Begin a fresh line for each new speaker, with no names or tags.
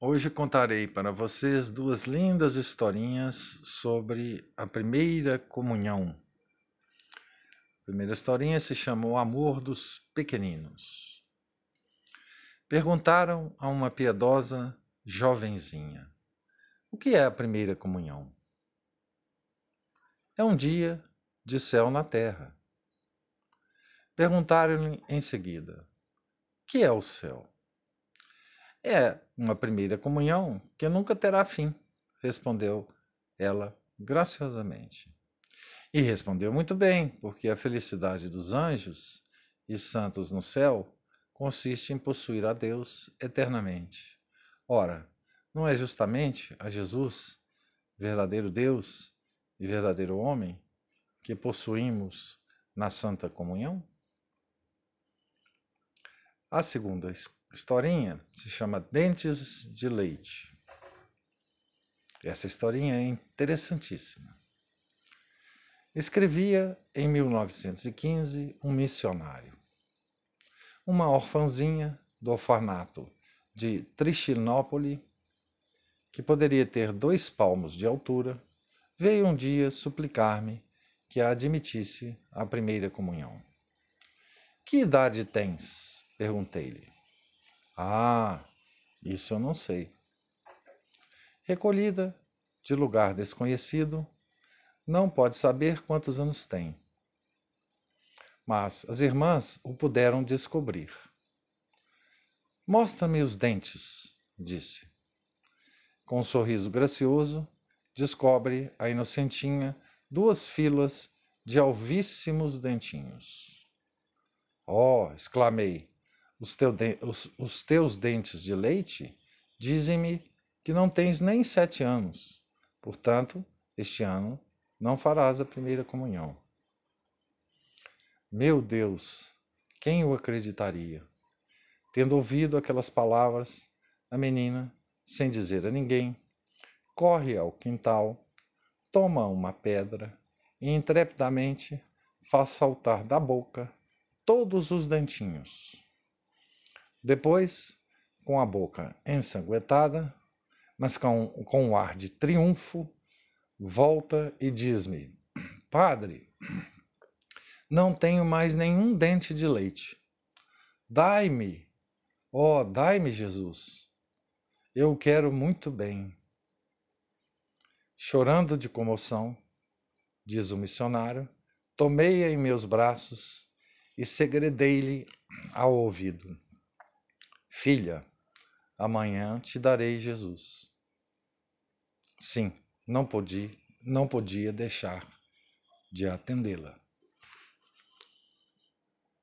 Hoje contarei para vocês duas lindas historinhas sobre a primeira comunhão. A primeira historinha se chama O Amor dos Pequeninos. Perguntaram a uma piedosa jovenzinha: O que é a primeira comunhão? É um dia de céu na terra. Perguntaram-lhe em seguida: O que é o céu? É uma primeira comunhão que nunca terá fim, respondeu ela graciosamente. E respondeu muito bem, porque a felicidade dos anjos e santos no céu consiste em possuir a Deus eternamente. Ora, não é justamente a Jesus, verdadeiro Deus e verdadeiro homem, que possuímos na Santa Comunhão? A segunda historinha se chama Dentes de Leite. Essa historinha é interessantíssima. Escrevia em 1915 um missionário. Uma orfanzinha do orfanato de Trichinópole, que poderia ter dois palmos de altura, veio um dia suplicar-me que a admitisse à primeira comunhão. Que idade tens? perguntei-lhe. Ah, isso eu não sei. Recolhida de lugar desconhecido, não pode saber quantos anos tem. Mas as irmãs o puderam descobrir. Mostra-me os dentes, disse. Com um sorriso gracioso, descobre a inocentinha duas filas de alvíssimos dentinhos. Oh! exclamei, os, teu os, os teus dentes de leite dizem-me que não tens nem sete anos. Portanto, este ano não farás a primeira comunhão. Meu Deus, quem o acreditaria? Tendo ouvido aquelas palavras, a menina, sem dizer a ninguém, corre ao quintal, toma uma pedra e intrepidamente faz saltar da boca todos os dentinhos. Depois, com a boca ensanguentada, mas com, com um ar de triunfo, volta e diz-me: Padre, não tenho mais nenhum dente de leite. Dai-me, ó, oh, dai-me, Jesus. Eu quero muito bem. Chorando de comoção, diz o missionário, tomei-a em meus braços e segredei-lhe ao ouvido. Filha, amanhã te darei Jesus. Sim, não podia, não podia deixar de atendê-la.